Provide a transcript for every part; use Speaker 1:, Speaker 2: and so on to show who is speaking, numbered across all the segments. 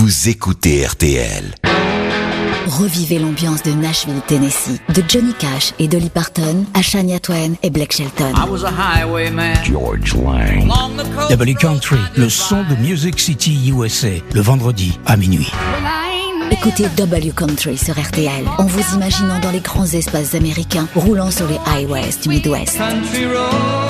Speaker 1: vous écoutez RTL.
Speaker 2: Revivez l'ambiance de Nashville, Tennessee, de Johnny Cash et Dolly Parton à Shania Twain et Blake Shelton.
Speaker 3: I was a highwayman.
Speaker 1: George Lang.
Speaker 4: W Country, le son de Music City USA, le vendredi à minuit.
Speaker 2: Écoutez W Country sur RTL en vous imaginant dans les grands espaces américains roulant sur les highways du Midwest.
Speaker 3: Country road.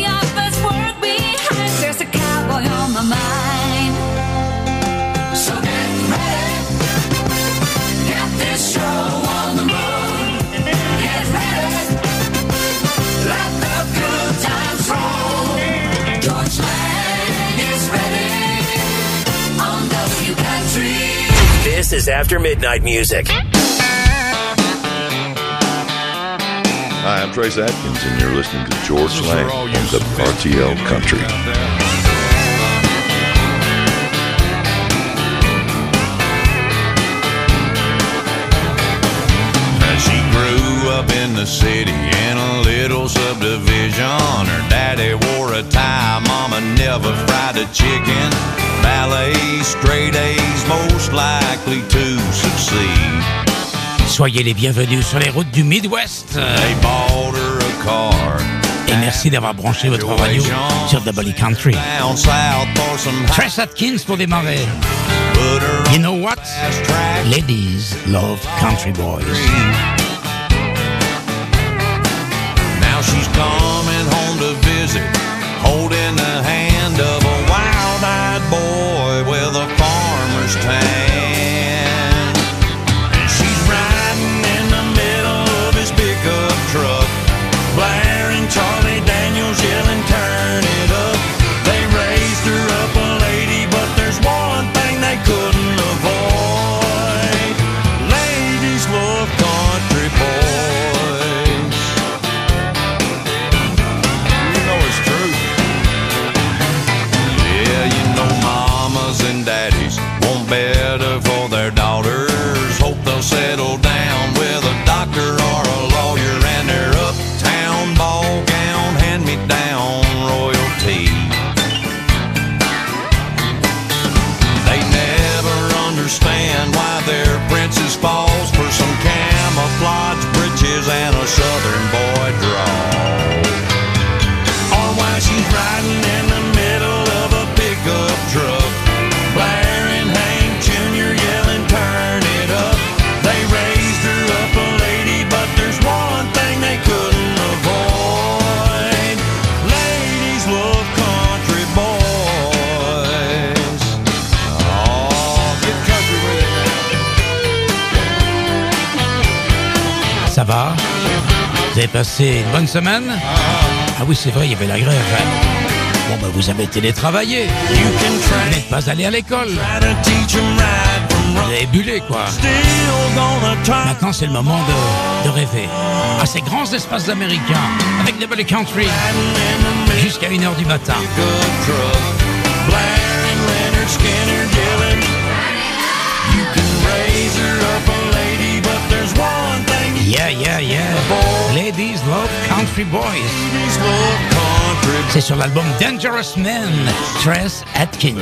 Speaker 5: This is
Speaker 6: After Midnight Music.
Speaker 7: Hi, I'm Trace Adkins, and you're listening to Georges Lang on the RTL Country.
Speaker 8: She grew up in the city in a little subdivision. Never fried a chicken. Ballet, straight A's, most likely to succeed.
Speaker 4: Soyez les bienvenus sur les routes du Midwest.
Speaker 8: They bought her a car.
Speaker 4: Et merci d'avoir branché votre radio sur W Country. Trace Atkins pour démarrer. You know what? Ladies love country boys.
Speaker 8: Now she's coming home to visit, holding the hand of a wild-eyed boy
Speaker 4: avez passé une bonne semaine? Ah oui, c'est vrai, il y avait la grève. hein. Bon, ben vous avez télétravaillé. Vous n'êtes pas allé à l'école. Vous avez bullé, quoi. Maintenant, c'est le moment de, de rêver à ces grands espaces américains avec Double Country jusqu'à 1h du matin. Yeah, yeah, yeah. Ladies love country boys.
Speaker 8: ladies love country.
Speaker 4: C'est sur l'album Dangerous Men,
Speaker 8: Trace Adkins.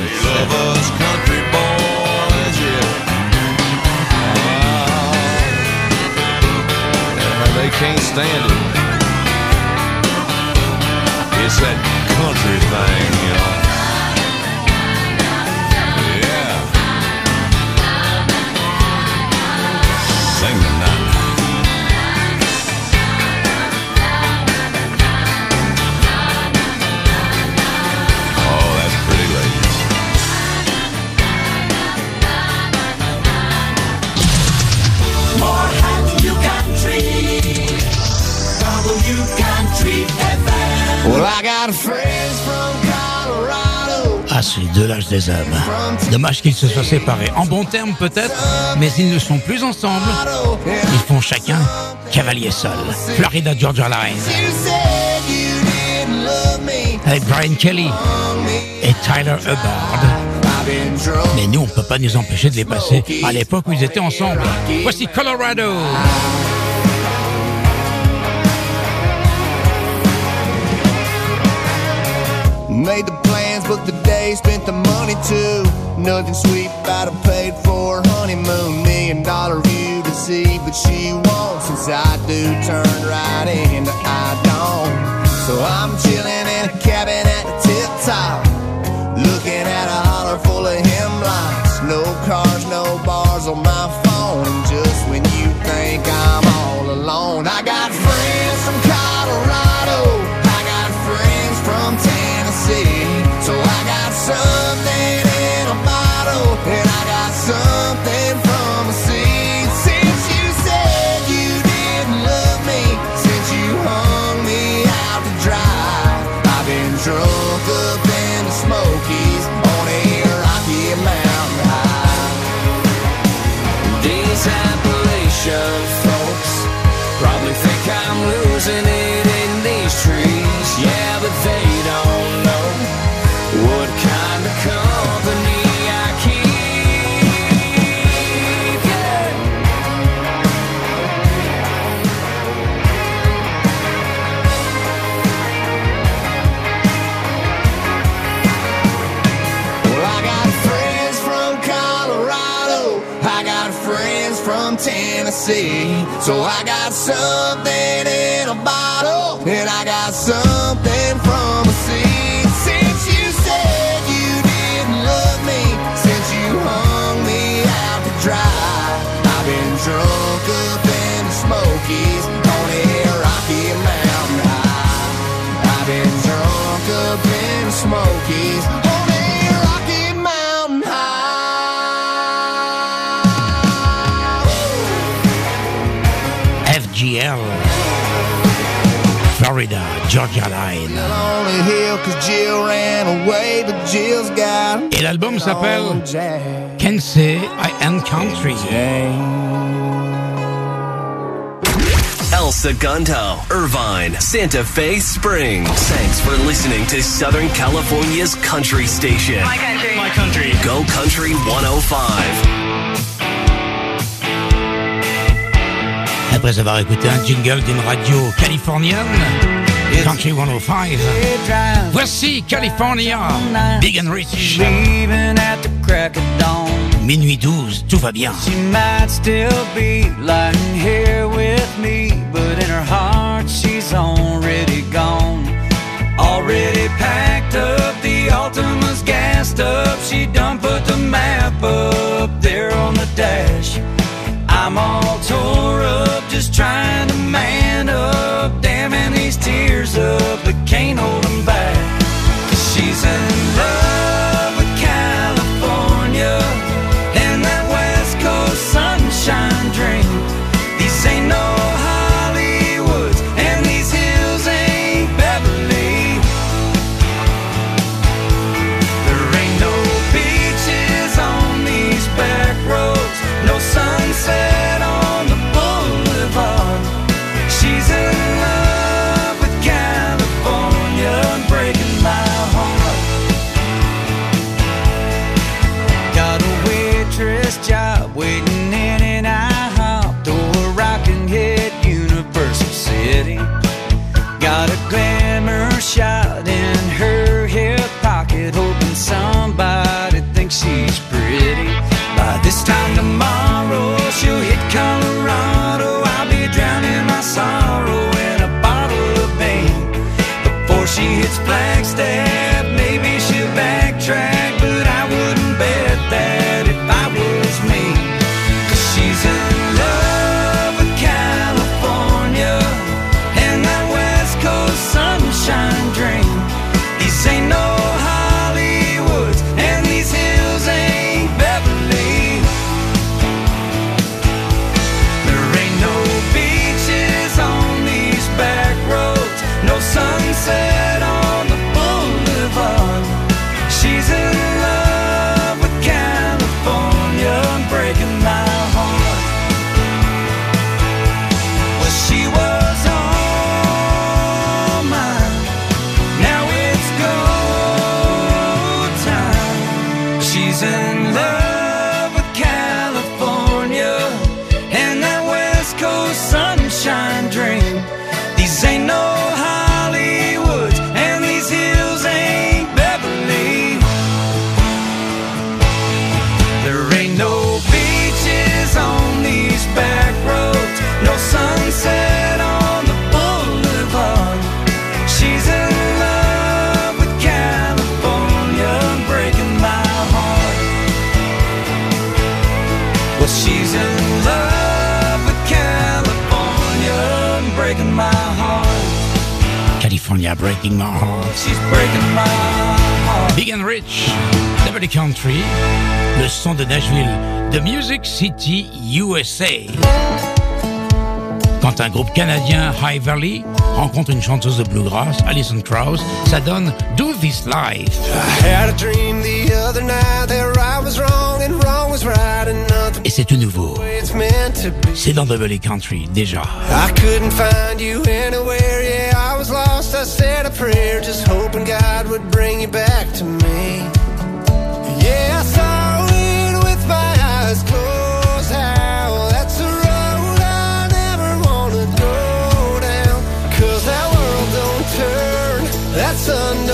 Speaker 8: They can't stand it. It's that country thing, you know.
Speaker 4: Ah, c'est de l'âge des hommes. Dommage qu'ils se soient séparés. En bons termes peut-être, mais ils ne sont plus ensemble. Ils font chacun cavalier seul. Florida Georgia Line. Avec Brian Kelly et Tyler Hubbard. Mais nous, on ne peut pas nous empêcher de les passer à l'époque où ils étaient ensemble. Voici Colorado.
Speaker 9: Made the plans, booked the day, spent the money too. Nothing sweet about a paid for honeymoon. Million dollar view to see, but she won't. Since I do turn right into I don't. So I'm chilling. sun.
Speaker 4: GL. Florida, Georgia Line. Et l'album s'appelle Say I Am Country.
Speaker 6: El Segundo, Irvine, Santa Fe Springs. Thanks for listening to Southern California's country station.
Speaker 3: My country. My country.
Speaker 6: Go Country 105.
Speaker 4: Après avoir écouté un jingle d'une radio californienne, Country 105, voici California, Big and Rich. Minuit 12, tout va bien.
Speaker 3: She might still be lying here with me, but in her heart she's already gone. Already packed up, the Altima's gassed up, she done put the map up. Breaking my heart. California Breaking My Heart. She's breaking my heart.
Speaker 4: Big and Rich, Double Country, le son de Nashville, de Music City, USA. Quand un groupe canadien, High Valley, rencontre une chanteuse de bluegrass, Alison Krauss, ça donne Do This Life.
Speaker 9: I had a dream the other night that right was wrong and wrong was right and
Speaker 4: Et c'est tout nouveau.
Speaker 9: it's meant to be.
Speaker 4: C'est dans Double Country, déjà.
Speaker 9: I couldn't find you anywhere, yeah, I was lost. I said a prayer, just hoping God would bring you back to me. Yeah, I saw it with my eyes closed. How that's a road I never wanna go down. Cause that world don't turn, that sun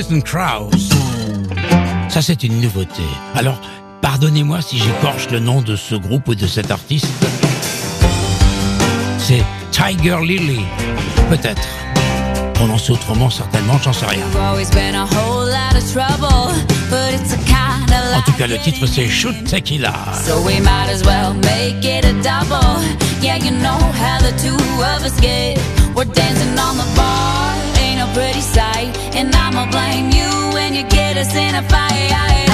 Speaker 4: Alison Krauss. Ça, c'est une nouveauté. Alors, pardonnez-moi si j'écorche le nom de ce groupe ou de cet artiste. C'est Tiger Lily. Peut-être. Prononcé autrement, certainement, j'en sais rien. En tout cas, le titre, c'est Shoot Tequila.
Speaker 10: So we might as well make it a double. Yeah, you know how the two of us get. We're dancing on the bar, I'ma blame you when you get us in a fight.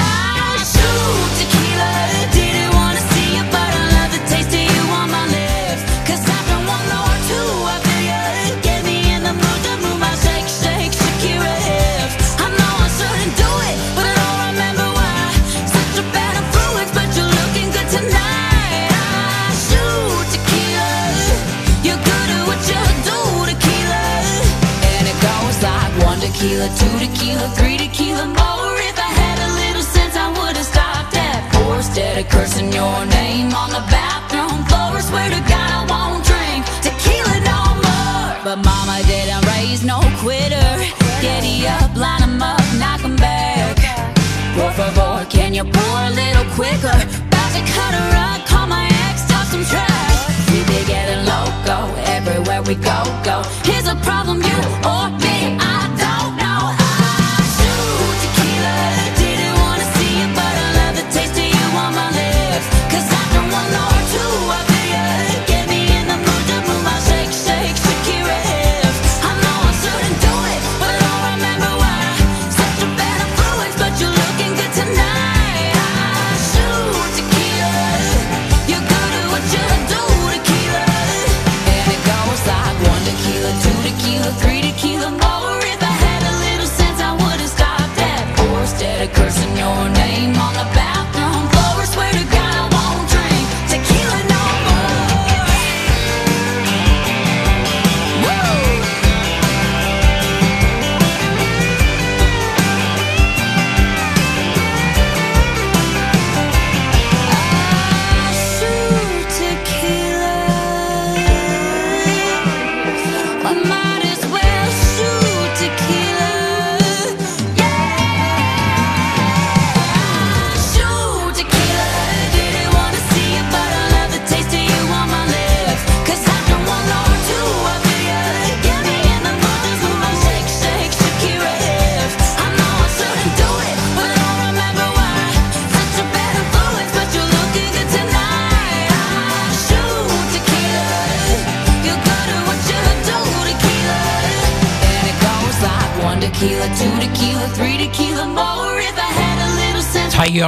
Speaker 10: Tequila, two tequila, three tequila more. If I had a little sense, I would've stopped at four instead of cursing your name on the bathroom floor. I Swear to God, I won't drink tequila no more. But Mama didn't raise no quitter. Giddy up, line 'em up, knock 'em back. Por favor, can you pour a little quicker? About to cut her up, call my ex, talk some trash. We be getting loco everywhere we go, go. Here's a problem, you or me,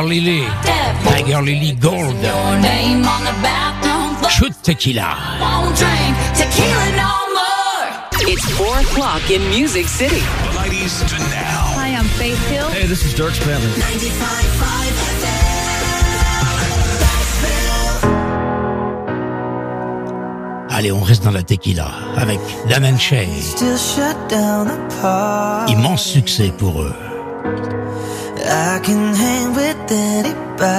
Speaker 4: Lily. Tiger Lily Gold. Shoot Tequila.
Speaker 10: Won't drink tequila no more.
Speaker 11: It's 4 o'clock in Music City.
Speaker 12: Ladies to now.
Speaker 11: Hi, I'm Faith Hill.
Speaker 8: Hey, this is Dirk Bentley.
Speaker 4: Allez, on reste dans la tequila avec Dan and Shay.
Speaker 13: Still shut down the park.
Speaker 4: Immense succès pour eux.
Speaker 13: I can hang with anybody.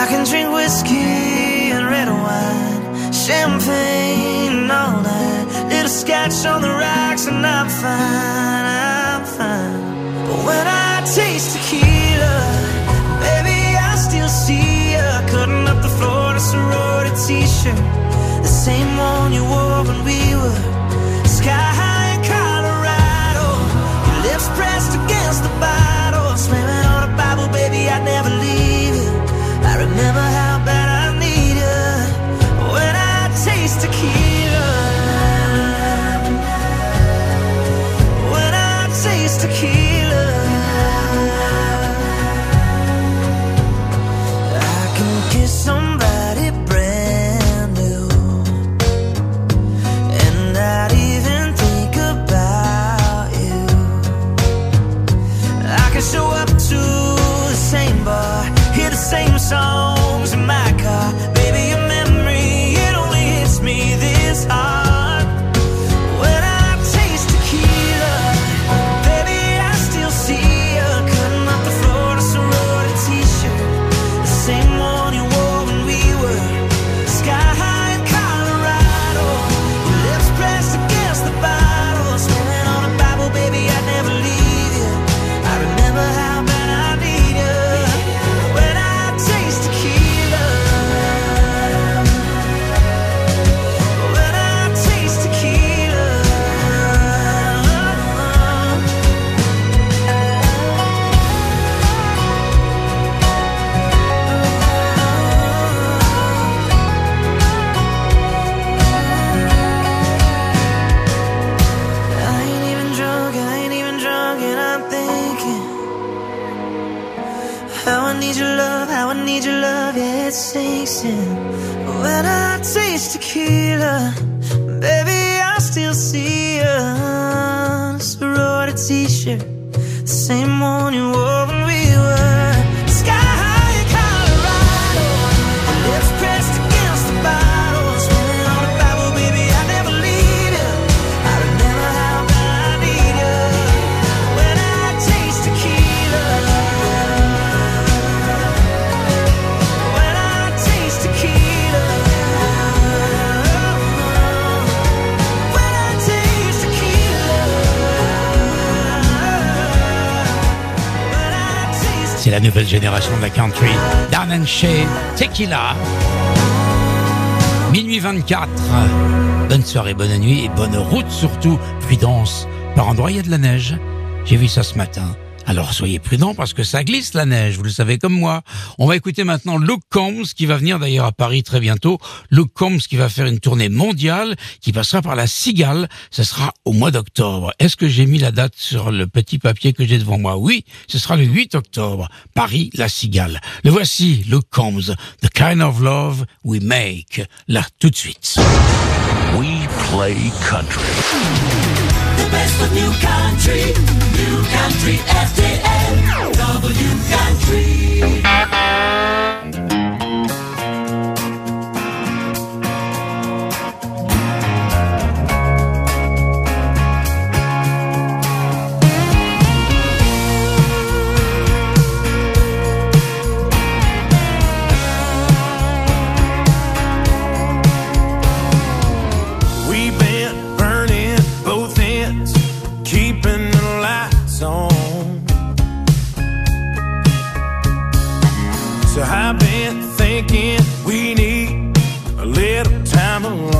Speaker 13: I can drink whiskey and red wine, champagne and all night. Little scotch on the rocks, and I'm fine, I'm fine. But when I taste tequila, baby, I still see you cutting up the floor in a sorority t-shirt, the same one tequila, baby, I still see. A sorority t-shirt, same one you wore
Speaker 4: la nouvelle génération de la country. And Shay, Tequila. Minuit 24. Bonne soirée, bonne nuit et bonne route surtout. Prudence. Par endroits, il y a de la neige. J'ai vu ça ce matin. Alors soyez prudents parce que ça glisse la neige, vous le savez comme moi. On va écouter maintenant Luke Combs qui va venir d'ailleurs à Paris très bientôt. Luke Combs qui va faire une tournée mondiale qui passera par la Cigale. Ce sera au mois d'octobre. Est-ce que j'ai mis la date sur le petit papier que j'ai devant moi? Oui, ce sera le 8 octobre. Paris, la Cigale. Le voici, Luke Combs. The kind of love we make. Là, tout de suite.
Speaker 14: We play country.
Speaker 3: the best of new country. New
Speaker 8: country FJN. W country. Thinking we need a little time alone.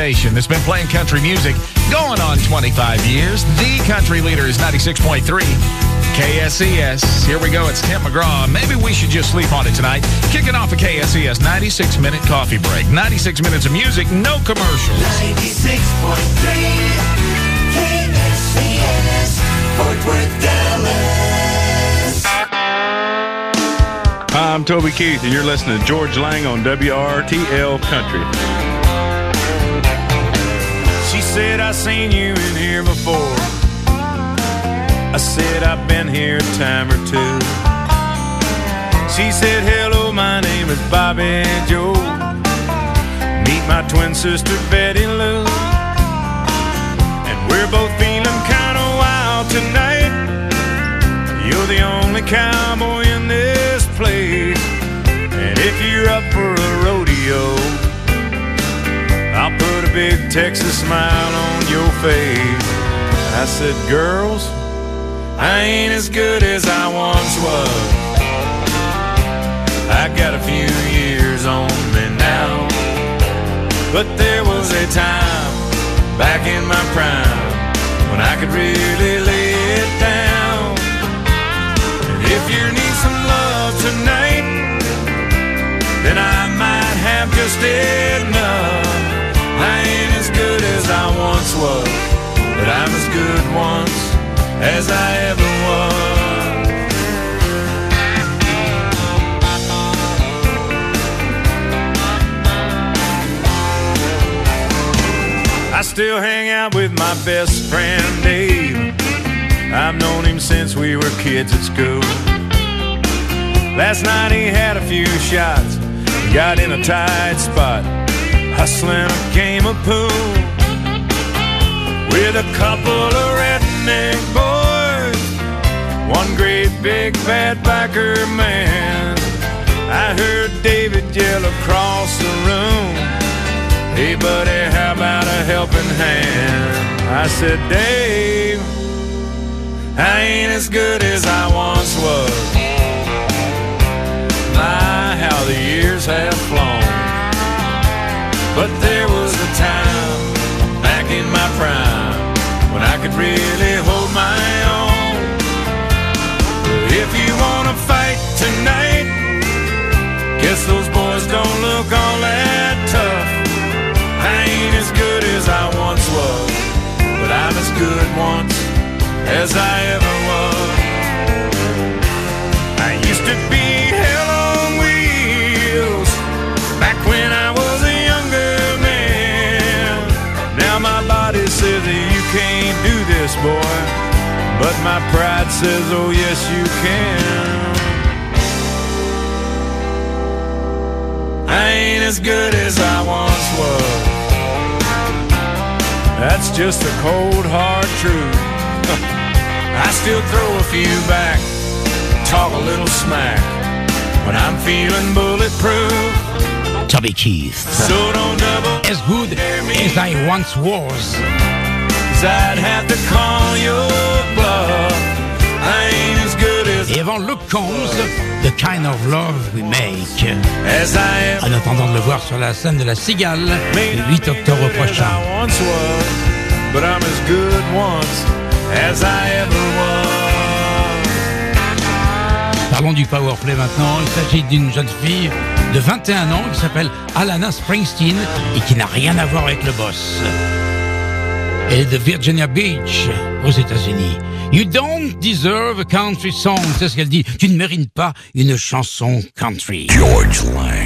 Speaker 15: Station that's been playing country music going on 25 years. The country leader is 96.3 KSCS. Here we go. It's Tim McGraw. Maybe we should just sleep on it tonight. Kicking off a KSCS 96 minute coffee break. 96 minutes of music, no commercials.
Speaker 16: 96.3 KSCS, Fort Worth, Dallas.
Speaker 17: Hi, I'm Toby Keith, and you're listening to Georges Lang on WRTL Country.
Speaker 8: Said, I've seen you in here before. I said, I've been here a time or two. She said, Hello, my name is Bobby Joe. Meet my twin sister, Betty Lou. And we're both feeling kind of wild tonight. You're the only cowboy in this place. And if you're up for a rodeo, big Texas smile on your face. I said, girls, I ain't as good as I once was. I got a few years on me now. But there was a time back in my prime when I could really lay it down. And if you need some love tonight, then I might have just enough. I once was, but I'm as good once as I ever was. I still hang out with my best friend Dave. I've known him since we were kids at school. Last night he had a few shots, got in a tight spot, hustling a game of pool a couple of redneck boys, one great big fat biker man. I heard David yell across the room, Hey buddy, how about a helping hand? I said, Dave, I ain't as good as I once was. My, how the years have flown. But there was a time back in my prime when I could really hold my own. If you wanna fight tonight, guess those boys don't look all that tough. I ain't as good as I once was, but I'm as good once as I ever was. I used to be this, boy, but my pride says, oh yes you can. I ain't as good as I once was. That's just a cold hard truth. I still throw a few back, talk a little smack when I'm feeling bulletproof.
Speaker 4: Toby Keith.
Speaker 8: So don't double
Speaker 4: As good as I once was.
Speaker 8: Cause I'd have to call your bluff. I ain't as good as
Speaker 4: Et avant Luke Combs, The Kind of Love We Make.
Speaker 8: as I am.
Speaker 4: En attendant de le voir sur la scène de la Cigale le 8 octobre prochain.
Speaker 8: I once was, but I'm as good once as I ever was.
Speaker 4: Parlons du powerplay maintenant. Il s'agit d'une jeune fille de 21 ans qui s'appelle Alana Springsteen et qui n'a rien à voir avec le boss. Est de Virginia Beach, aux États-Unis. You don't deserve a country song, c'est ce qu'elle dit. Tu ne mérites pas une chanson country.
Speaker 14: George Lang.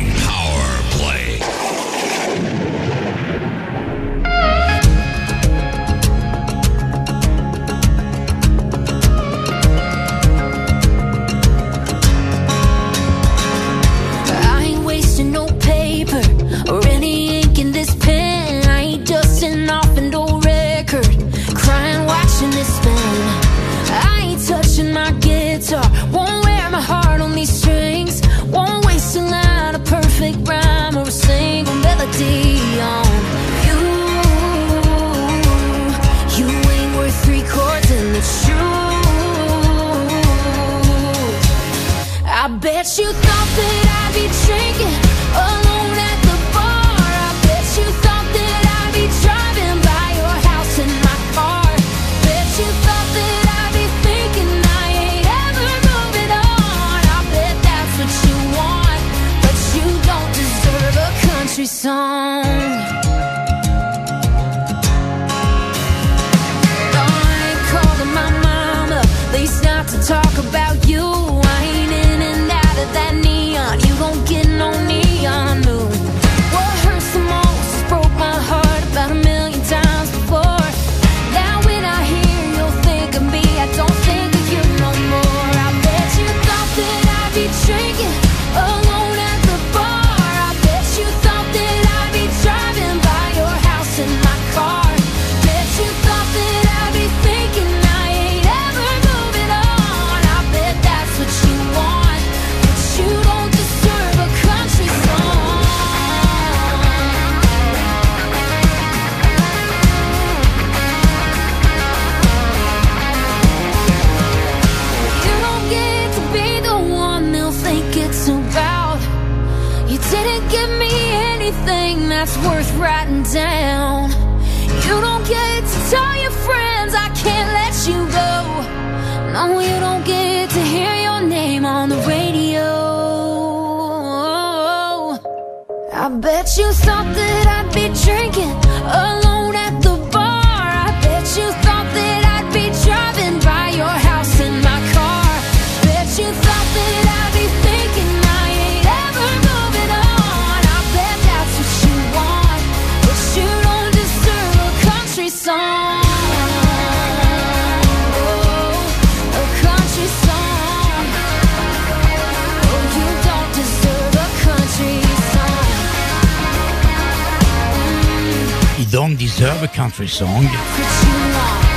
Speaker 10: Song.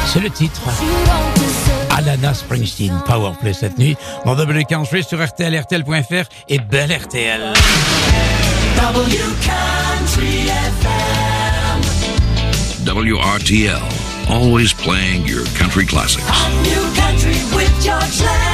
Speaker 4: C'est le titre. Alana Springsteen, Powerplay cette nuit, dans W Country sur RTL, RTL.fr et Belle RTL.
Speaker 18: W Country FM.
Speaker 7: WRTL, always playing your country classics.
Speaker 18: New country with George Lang.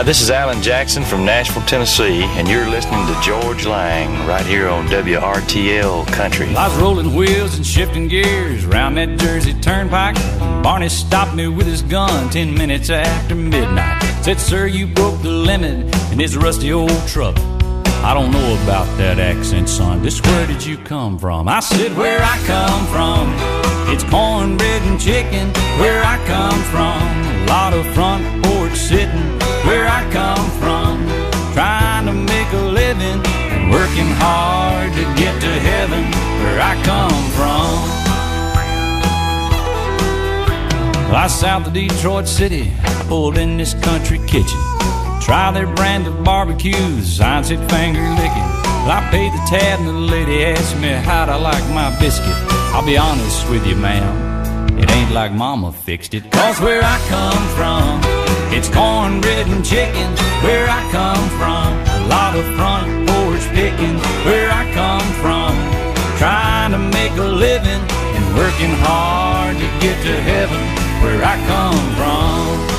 Speaker 19: Hi, this is Alan Jackson from Nashville, Tennessee, and you're listening to Georges Lang right here on WRTL Country.
Speaker 3: I was rolling wheels and shifting gears around that Jersey Turnpike. Barney stopped me with his gun ten minutes after midnight. Said, Sir, you broke the limit in his rusty old truck. I don't know about that accent, son. Just where did you come from? I said, Where I come from. It's cornbread and chicken. Where I come from. A lot of front porch sitting. Where I come from. Trying to make a living working hard to get to heaven. Where I come from. I south of Detroit City, pulled in this country kitchen. Try their brand of barbecues, I said finger licking. I paid the tab and the lady asked me how'd I like my biscuit. I'll be honest with you, ma'am, it ain't like mama fixed it. Cause where I come from, it's cornbread and chicken. Where I come from, a lot of front porch picking. Where I come from, trying to make a living and working hard to get to heaven. Where I come from.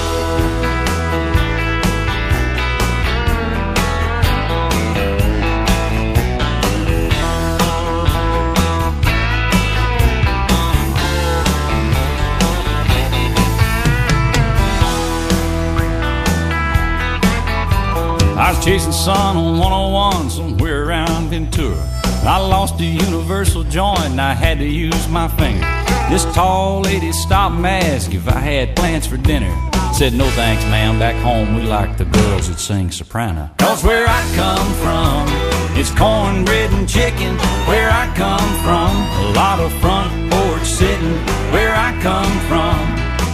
Speaker 3: Chasing sun on 101 somewhere around Ventura. I lost a universal joint and I had to use my finger. This tall lady stopped and asked if I had plans for dinner. Said, no thanks, ma'am. Back home we like the girls that sing soprano. Cause where I come from, it's cornbread and chicken. Where I come from, a lot of front porch sitting. Where I come from,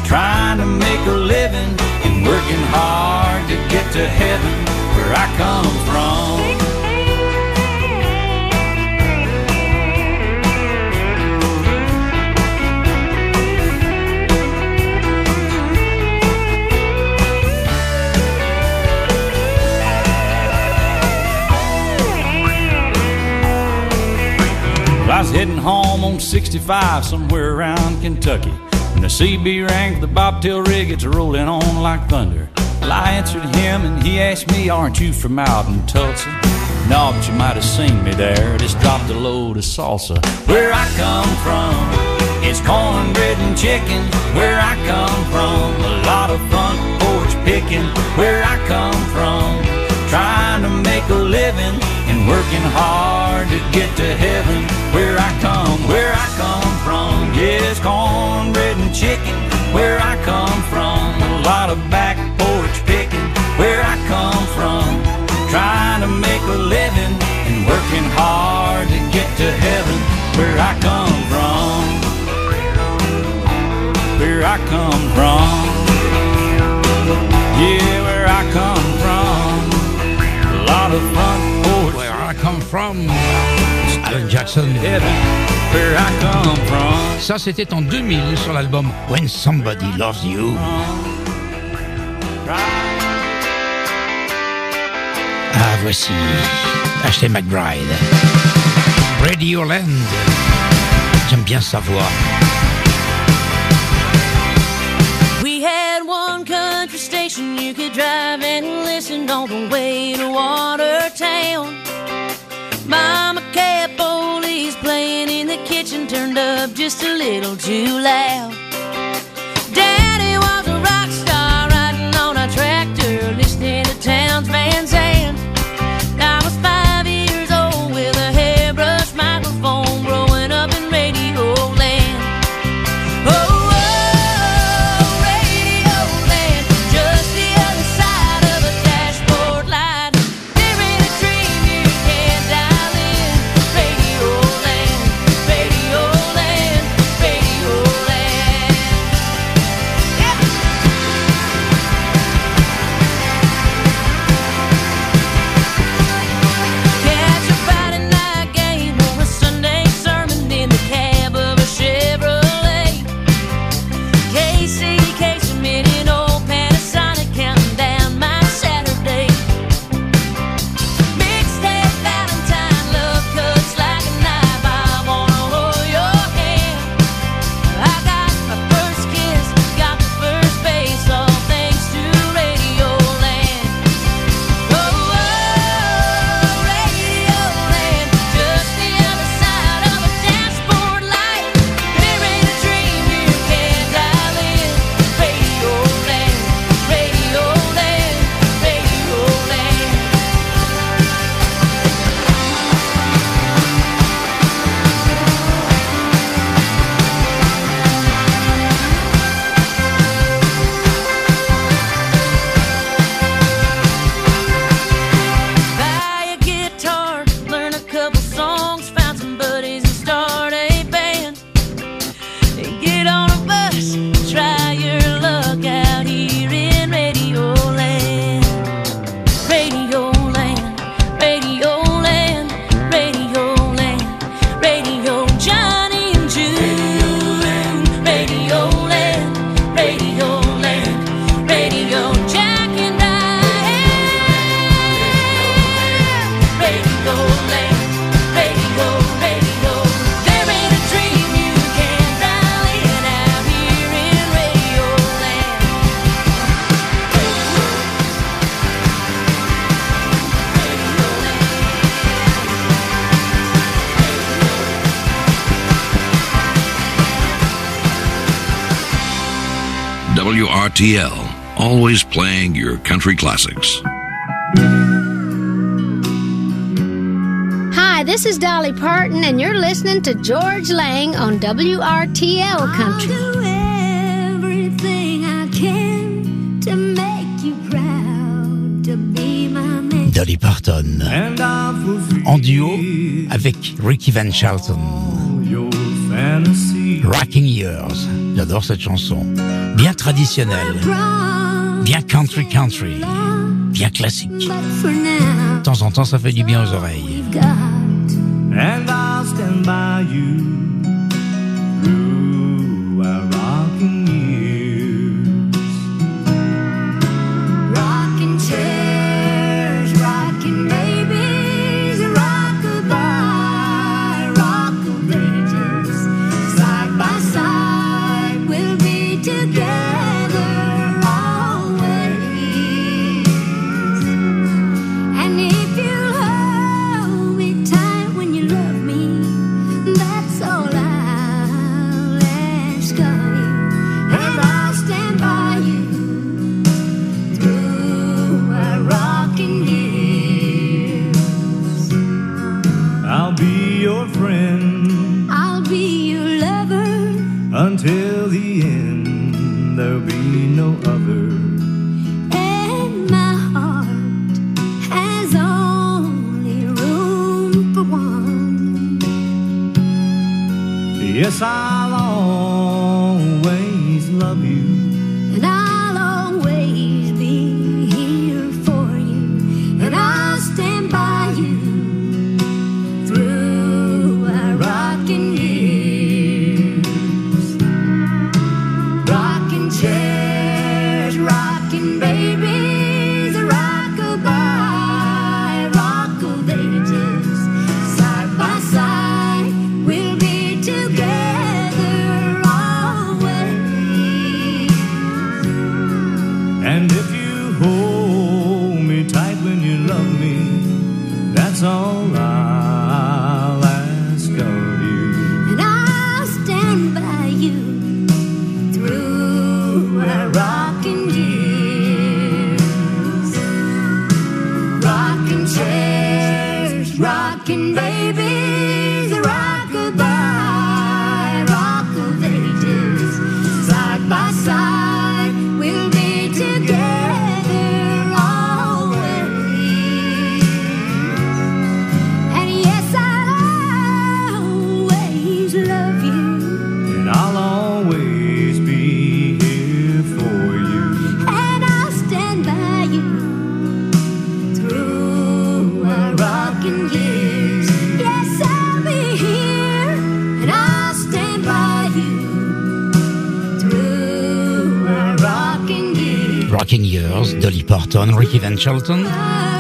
Speaker 3: trying to make a living and working hard to get to heaven. Where I come from. I was heading home on 65 somewhere around Kentucky. When the CB rang for the bobtail rig, it's rolling on like thunder. Well, I answered him and he asked me, Aren't you from out in Tulsa? No, but you might have seen me there. Just dropped a load of salsa. Where I come from, it's cornbread and chicken. Where I come from, a lot of front porch picking. Where I come from, trying to make a living and working hard to get to heaven. Where I come, where I come from, yes, cornbread and chicken. Where I come from, a lot of back come from, trying to make a living and working hard to get to heaven. Where I come from, where I come from, yeah, where I come from, a lot of front porch.
Speaker 4: Where I come from, Alan Jackson.
Speaker 3: Heaven where I come from.
Speaker 4: Ça, c'était en 2000 sur l'album When Somebody Loves You. Ah, voici Ashley McBryde. Radioland. J'aime bien sa voix.
Speaker 14: We had one country station you could drive and listen on the way to Watertown. Mama Capoli's playing in the kitchen, turned up just a little too loud. Daddy was a rock star riding on a tractor, listening to Townes Van
Speaker 7: country classics.
Speaker 20: Hi, this is Dolly Parton, and you're listening to George Lang on WRTL Country.
Speaker 4: Everything I can to make you proud to be my man.
Speaker 21: Dolly Parton. En duo avec Ricky Van Shelton. Rocking Years. J'adore cette chanson. Bien traditionnelle. Bien country country. Bien classique. De temps en temps, ça fait du bien aux oreilles.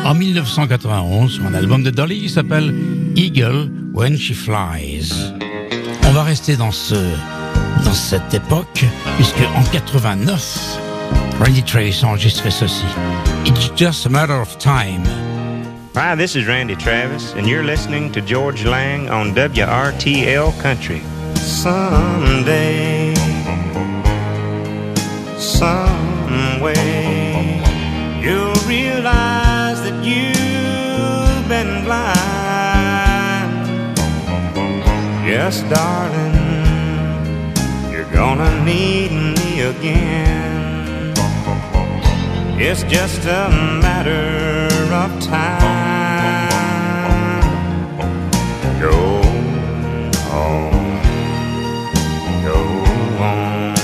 Speaker 21: En 1991 sur un album de Dolly qui s'appelle Eagle When She Flies. On va rester dans ce dans cette époque puisque en 89, Randy Trace a enregistré ceci. It's just a matter of time.
Speaker 22: Hi, this is Randy Travis, and you're listening to George Lang on WRTL Country.
Speaker 23: Someday, been blind. Yes, darling, you're gonna need me again. It's just a matter of time. Go on, go on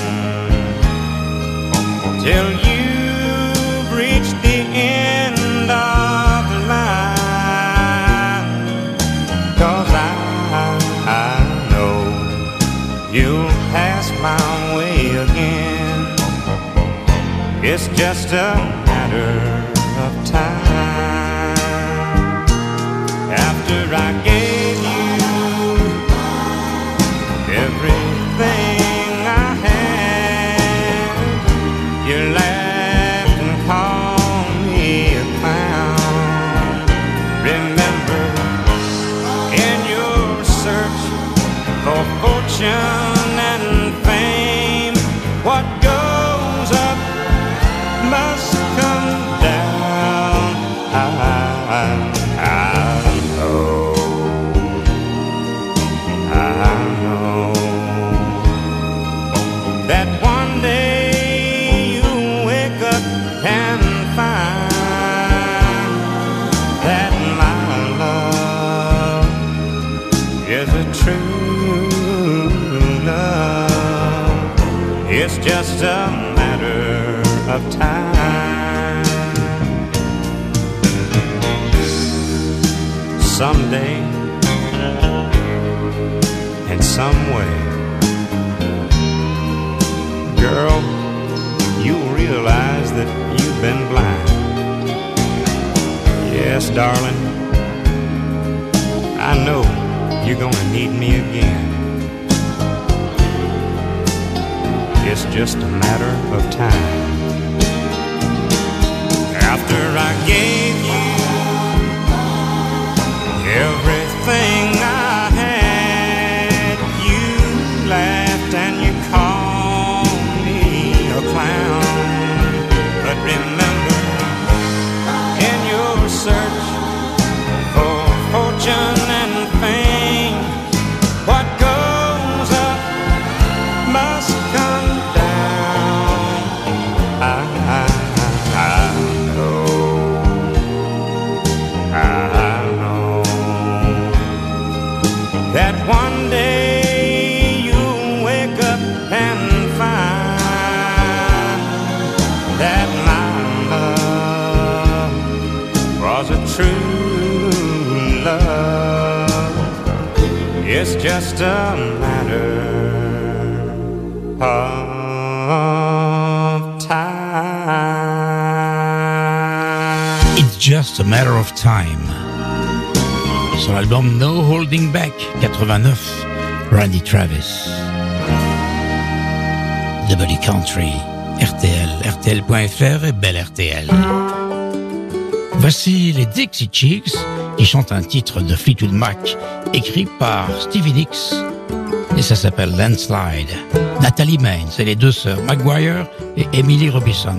Speaker 23: till It's just a matter Someday, in some way, girl, you'll realize that you've been blind. Yes, darling, I know you're gonna need me again. It's just a matter of time. After I gave you everything just a matter of time.
Speaker 4: It's just a matter of time. Sur l'album No Holding Back 89, Randy Travis. W Country, RTL, RTL.fr et Belle RTL. Voici les Dixie Chicks qui chantent un titre de Fleetwood Mac écrit par Stevie Nicks et ça s'appelle Landslide. Nathalie Maines et les deux sœurs Maguire et Emily Robinson.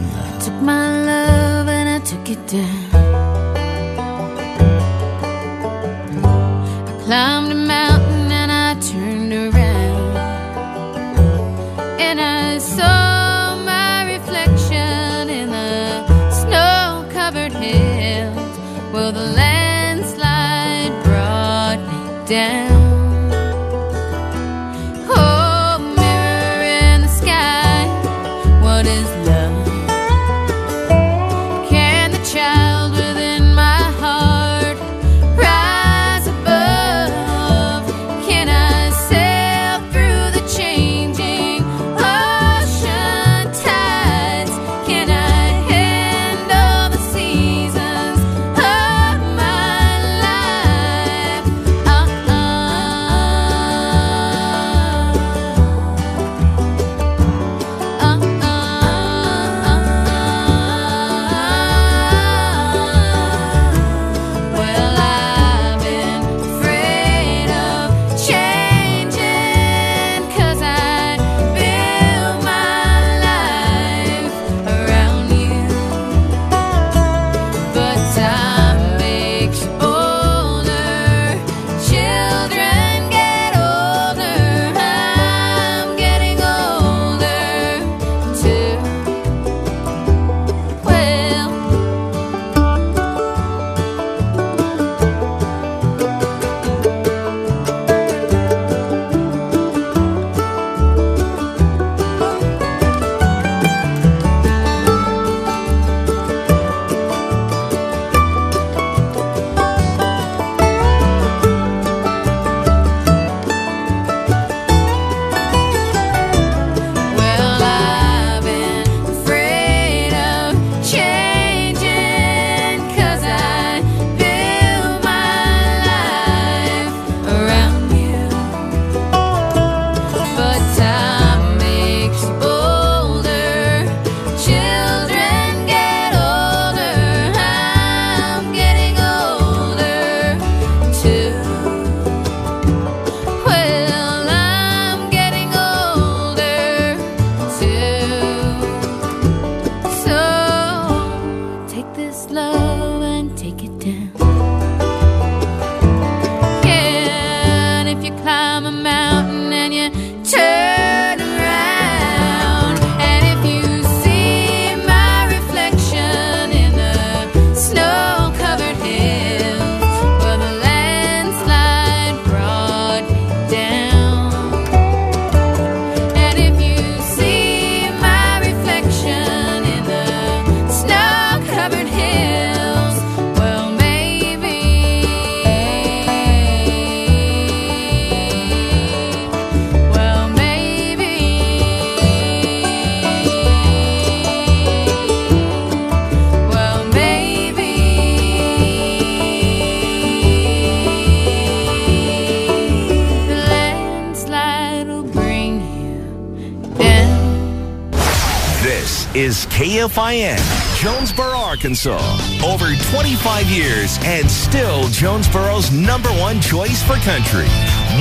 Speaker 24: Is
Speaker 15: KFIN, Jonesboro, Arkansas. Over 25 years and still Jonesboro's number one choice for country.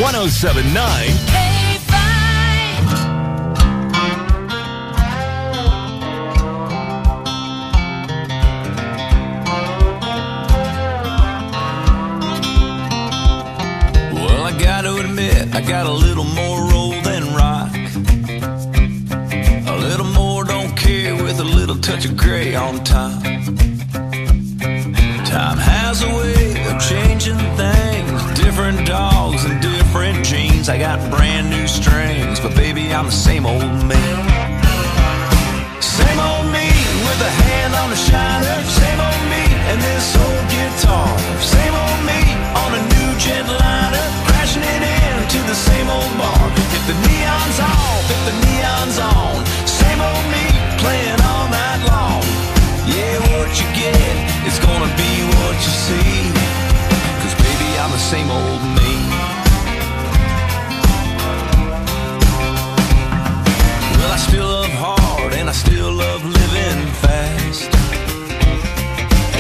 Speaker 15: 1079
Speaker 12: Well, I gotta admit, I got a little more on top. Time has a way of changing things. Different dogs and different jeans. I got brand new strings, but baby, I'm the same old me. Same old me with a hand on the shiner. Same old me and this old guitar. Same old me on a new jetliner, crashing it into the same old bar. If the neon's off, if the neon's on, same old me playing all night. Yeah, what you get is gonna be what you see. Cause baby, I'm the same old me. Well, I still love hard and I still love living fast.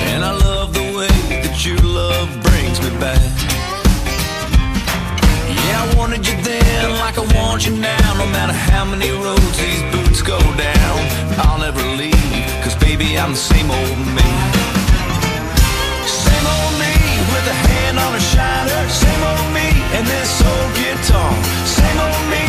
Speaker 12: And I love the way that your love brings me back. Yeah, I wanted you then like I want you now. No matter how many roads these boots go down, I'll never leave. Baby, I'm the same old me. Same old me with a hand on a shiner. Same old me and this old guitar. Same old me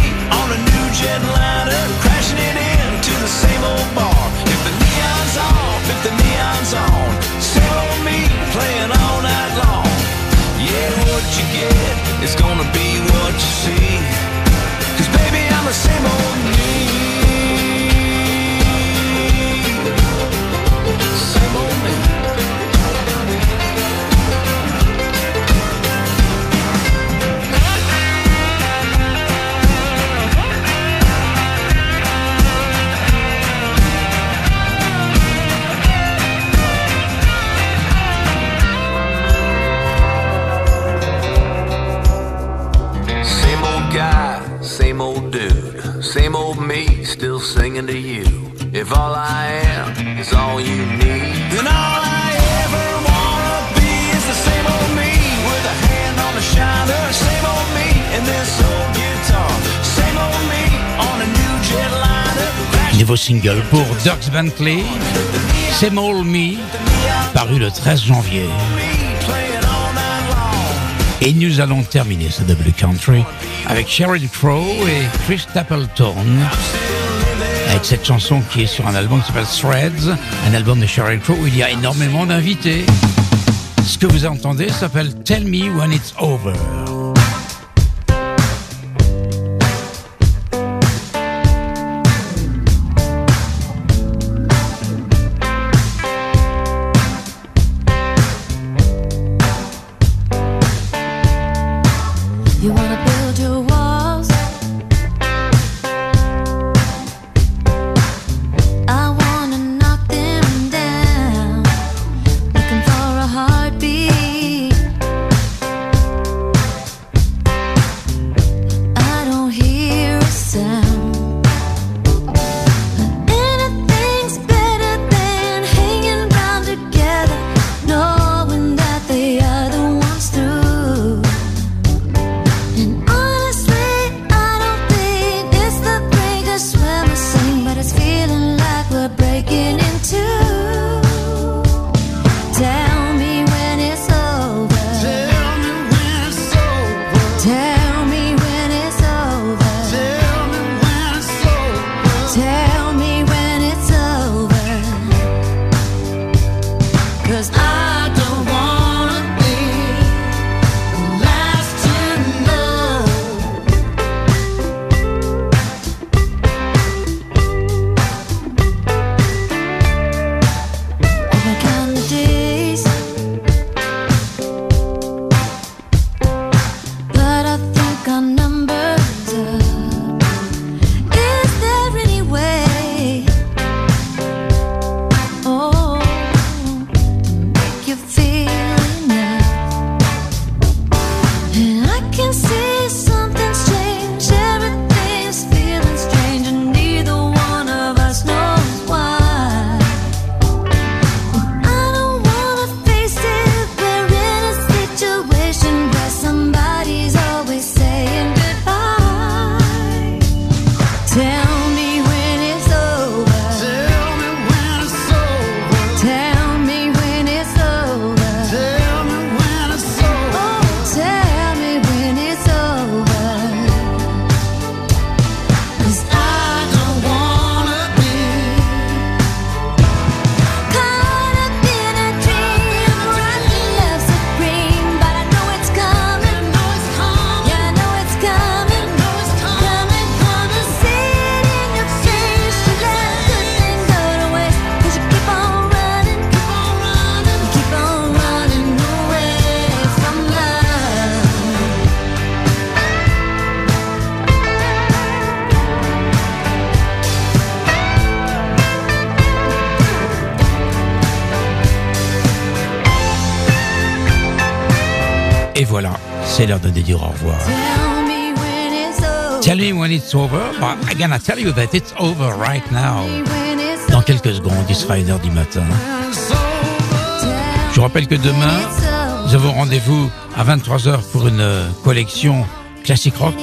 Speaker 4: single pour Dirks Bentley, Same Old Me, paru le 13 janvier. Et nous allons terminer ce double country avec Sheryl Crow et Chris Stapleton. Avec cette chanson qui est sur un album qui s'appelle Threads, un album de Sheryl Crow où il y a énormément d'invités. Ce que vous entendez s'appelle Tell Me When It's Over. C'est l'heure de dire au revoir. Tell me when it's over, but I'm gonna tell you that it's over right now. Dans quelques secondes, il sera 1h du matin. Je vous rappelle que demain, nous avons rendez-vous à 23h pour une euh, collection classique rock,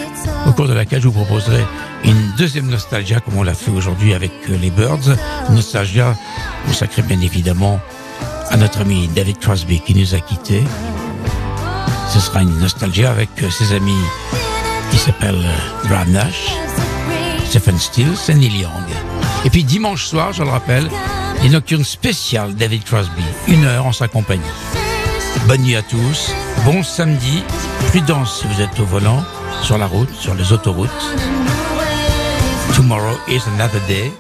Speaker 4: au cours de laquelle je vous proposerai une deuxième nostalgia, comme on l'a fait aujourd'hui avec euh, les Birds. Une nostalgia consacrée bien évidemment à notre ami David Crosby qui nous a quittés. Ce sera une nostalgie avec euh, ses amis qui s'appellent euh, Graham Nash, Stephen Stills et Neil. Et puis dimanche soir, je le rappelle, les nocturnes spéciales David Crosby, une heure en sa compagnie. Bonne nuit à tous, bon samedi, prudence si vous êtes au volant, sur la route, sur les autoroutes. Tomorrow is another day.